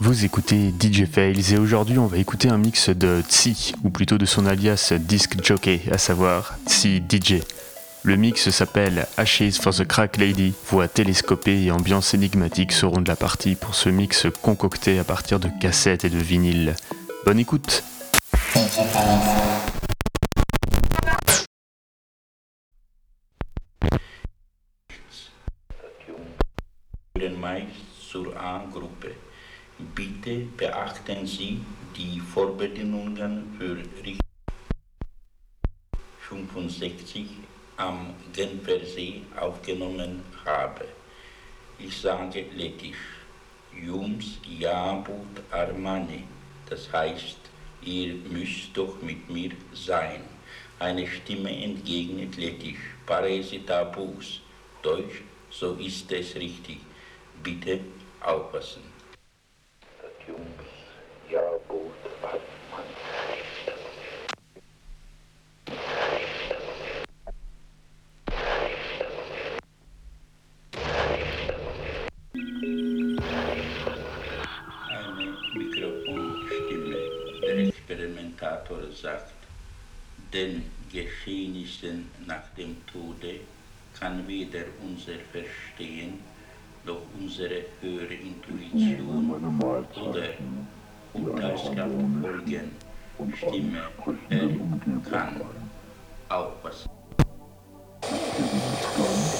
Vous écoutez DJ Fails et aujourd'hui on va écouter un mix de Tsi, ou plutôt de son alias Disc Jockey, à savoir Tsi DJ. Le mix s'appelle Ashes for the Crack Lady. Voix télescopée et ambiance énigmatique seront de la partie pour ce mix concocté à partir de cassettes et de vinyles. Bonne écoute DJ Feld. führen meist zur A-Gruppe. Bitte beachten Sie die Vorbedingungen für Richt 65 am Genfersee aufgenommen habe. Ich sage lettisch, Jums Jabut Armani, das heißt, ihr müsst doch mit mir sein. Eine Stimme entgegnet lettisch, Paresi Tabus, Deutsch, so ist es richtig. Bitte aufpassen. Kann weder unser Verstehen noch unsere höhere Intuition oder Urteilskraft folgen. Stimme, er kann aufpassen.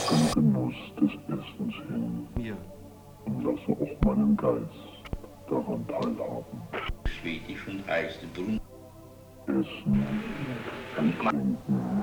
zum Genuss des Essens hin und lasse auch meinen Geist daran teilhaben. Schwedisch und heißt Brun. Essen und Trinken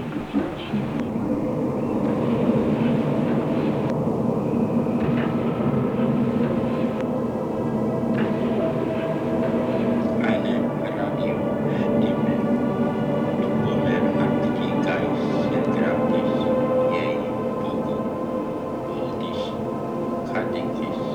1980s.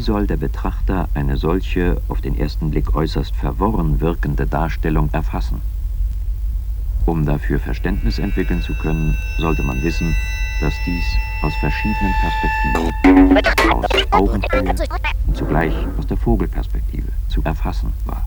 Wie soll der Betrachter eine solche auf den ersten Blick äußerst verworren wirkende Darstellung erfassen? Um dafür Verständnis entwickeln zu können, sollte man wissen, dass dies aus verschiedenen Perspektiven, aus Augenhöhe und zugleich aus der Vogelperspektive zu erfassen war.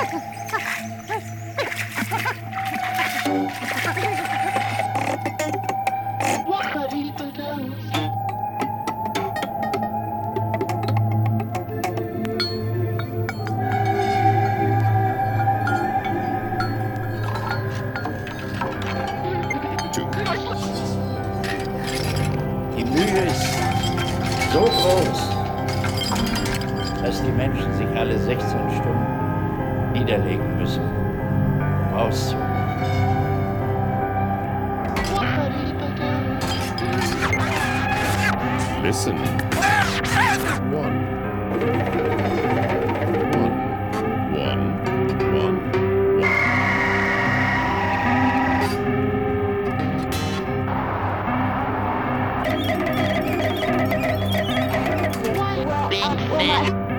哈哈。it.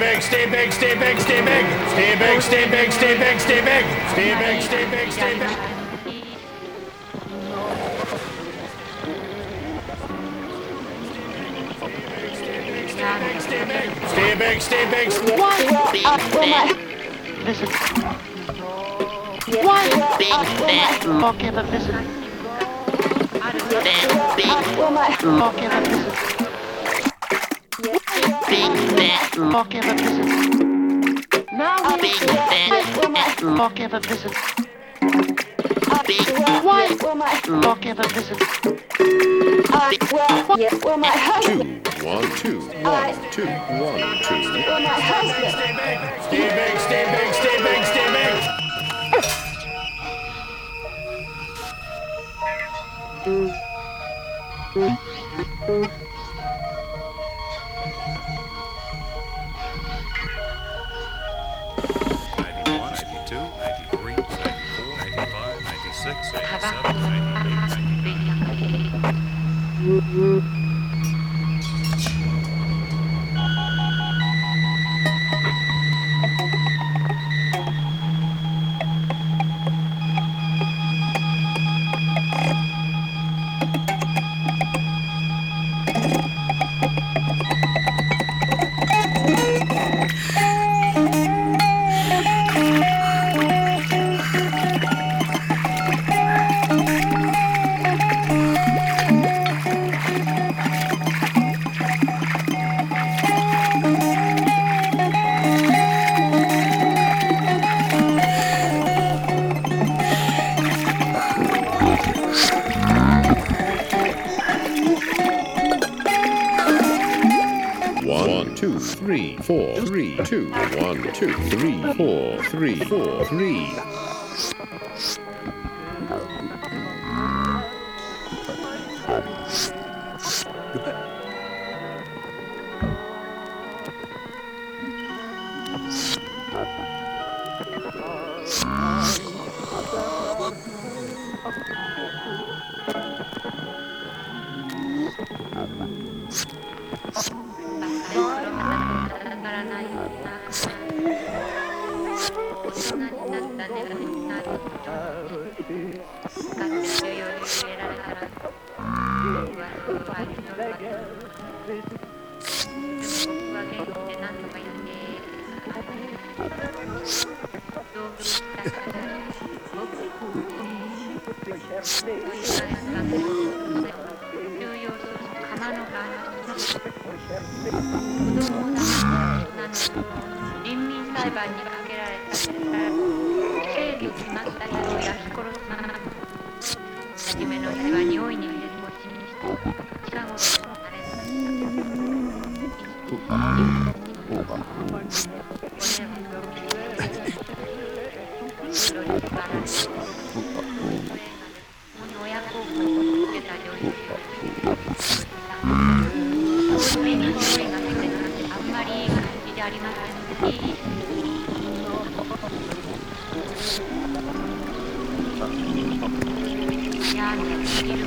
Stay big, stay big, stay big, stay big, stay big, stay big, stay big, stay big, stay big, stay big, stay big. Stay big, stay big, stay Why uh, will my Listen. Why uh, will my okay, but listen. uh, will my Okay, but listen. Fucking ever visit? Now we big Fucking the business. Big one. Fucking my husband. Two, one, two, one, two, one, two. Stay big, stay big, stay big, stay big, stay big. Two, three, four, three, four, three. だねだになと使ってるようにえられたら不安と不になるわでも僕は元気で何とか言って道具使ったから僕を使って重要する釜の感子供なのに人民裁判に Yeah, I'm going to get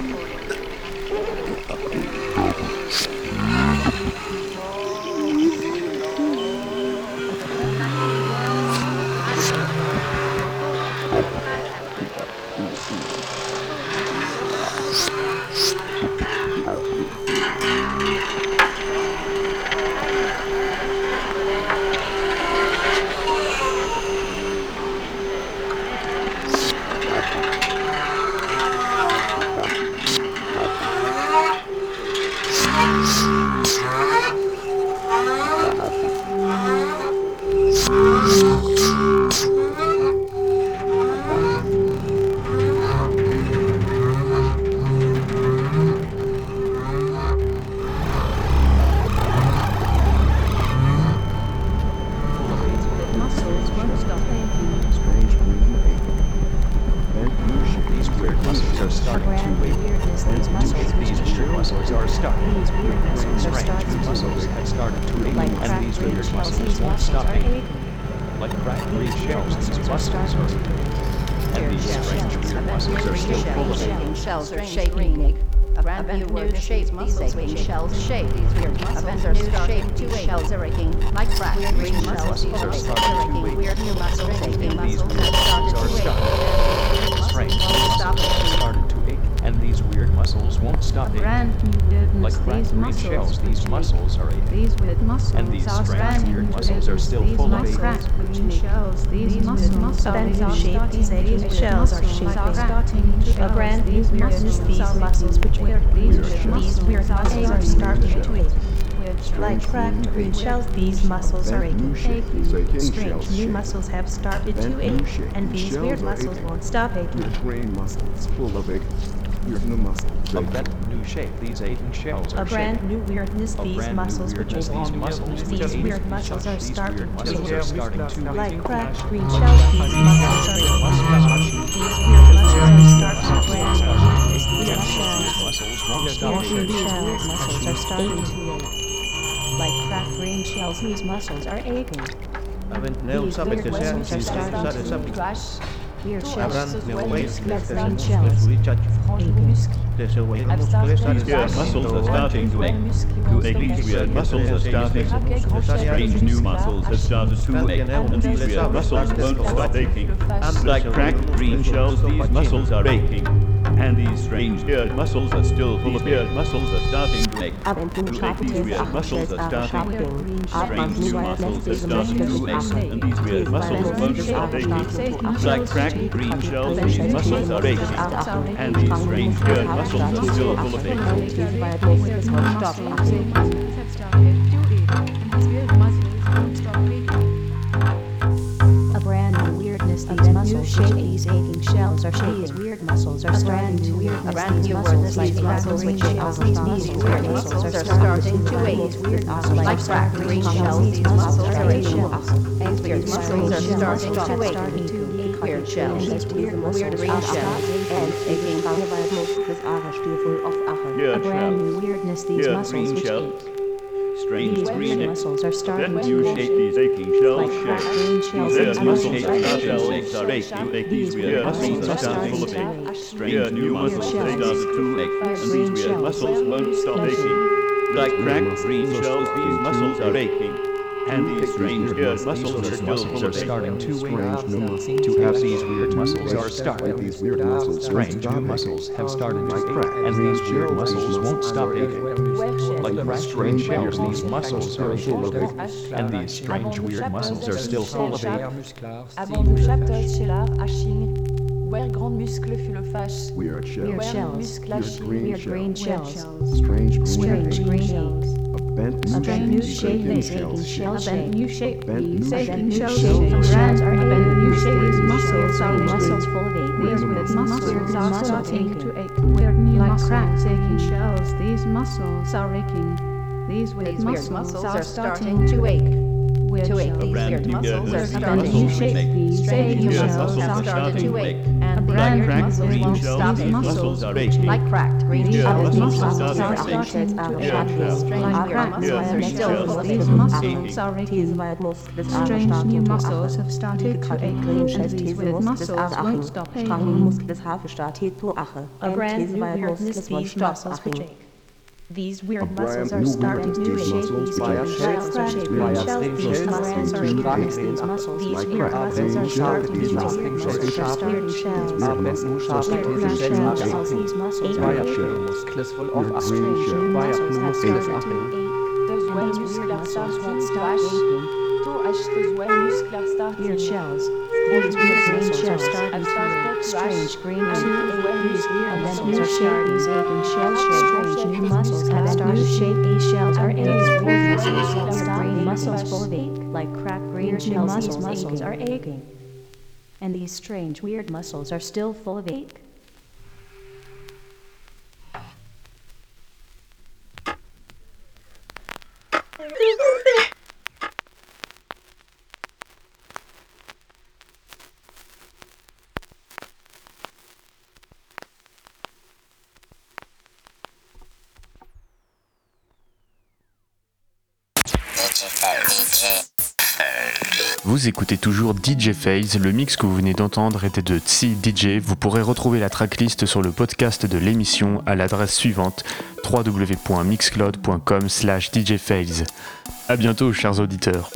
a Shells are shaking. A brand new word shape, these aching shells shape, these weird muscles are shape, these shells are aching, like crack, green shells, are aching, weird new muscles, aching muscles have started to Strange. Stop. It. Muscles won't stop aching. Brand new weirdness. Like cracked these green muscles shells, these muscles are aching. These weird muscles And these are strange starting weird muscles are still these full of like ache. cracked shells. These muscles are Brand new starting shape, these to aching these shells are muscles shaped. are starting A brand new muscles weirdness, these are muscles which weird. weird- These these weird muscles are starting to ache. Like cracked green shells, these muscles are aching. Strange new muscles have started to ache, and these weird muscles won't stop aching. Brain muscles full of ache. Weird new muscles. A brand new shape, these aching shells are A brand shaped. new weirdness, A these brand new muscles which weirdness, ache. these muscles which These weird muscles are These starting weird to muscles are starting to Like cracked green shells, these muscles are aching. These weird muscles are starting to ache. These weird. Muscles won't These weird muscles are starting to ache. Like cracked green shells, these muscles are aching. These weird muscles are starting sade to sapit. ache. Weird Avran shells, neu like waist, green les shells, wichat. aching. Deze way Weird muscles are starting to ache. To ache, these weird muscles are starting. Strange new muscles have started to ache, and these weird muscles won't stop aching. Like cracked green shells, these muscles are aching. And these strange weird muscles are still full of weird muscles are starting to make. These weird muscles are starting. To strange new muscles have started to ache, and these weird muscles stop aching. Like cracked green shells, these muscles are aching. And these strange weird muscles are still full of ache. Weirdness, these muscles which these aching shells are shaking. These weird muscles are starting to weirdness, A brand these new muscles weirdness, like these muscles green which shells. These These weird weird muscles muscles are are starting starting to to ache. ache. Weird muscles Like like cracked cracked green green shells, shells. these These muscles muscles are are aching. aching. These weird These muscles are starting to are ache. starting. Weird shells. These weird Weird green muscles are shells. aching. A Weird brand new shells. weirdness, these muscles green which shells. ache. Strange These green weird muscles are starting Then to you ache. shape these aching shells Like shape. cracked green shells, Weird these muscles muscles are are starting to ache. These These weird weird muscles muscles are are starting starting full of to ache. ache. Strange new Weird muscles shells. have to ache. And these weird shells. muscles won't stop aching. Like cracked green shells, these muscles are aching. And these strange weird muscles are These still muscles full are of starting to Strange new. To have these weird muscles are starting. These weird muscles Strange new muscles have started to ache, and these weird muscles won't stop aching. Like cracked green shells, these muscles are aching, and these strange weird muscles are still full of ache. Avant nous chapters shelar aching. Wer grand muscle fut le fâche. Weird shells. Weird Wer shells. muscle Weird aching. green Weird green shells. shells. Strange green Strange shells. green shells. A bent A new brand new shape. shape These is aching aching shells shell shape. new shape. Bent new These shape. aching New shells. shape. These Brands are are aching. bent new These shape. muscles are These aching. muscles full of ache. Weird Weird muscles muscles are are starting aching. to ache. Weird new Like muscles cracked aching shells. These muscles are aching. These weird These weird muscles muscles are are starting starting to ache. weird To ache. These weird muscles are muscles starting new to shape. ache. These Strange aching muscles muscles are starting to to ache. ache. And A these brand weird cracked muscles green won't stop aching. muscles are aching. Like cracked green shells, muscles muscles are are starting to ache. Strange Like weird cracked muscles are still shells, full of These muscles are aching. Strange new muscles have started to ache, and these weird muscles won't stop aching. A brand new weirdness, these muscles which ache. These weird muscles are starting to muscles These weird shapes, muscles are via aching. These shapes, muscles These weird muscles are starting shells, to muscles These weird shells. Weird muscles Weird starting shells, these muscles are aching. shells. Muskeln Weird auf green Strange shells. new Via muscles have muskeln started to ache. Those And well these weird are muscles starting won't to stop ache. aching. To ache those well muscles are starting. Weird shells. These weird green shells are starting to Strange green And to these well ache. These muscles are starting to. Shell Strange shape. New new muscles have started shape. These shells are aching. these weird muscles muscles have are starting starting muscles full of ache. Like cracked green shells, these muscles are aching. And these strange weird muscles are still full of ache. Vous écoutez toujours DJ Phase, le mix que vous venez d'entendre était de Tsi DJ. Vous pourrez retrouver la tracklist sur le podcast de l'émission à l'adresse suivante www.mixcloud.com slash djphase. A bientôt chers auditeurs.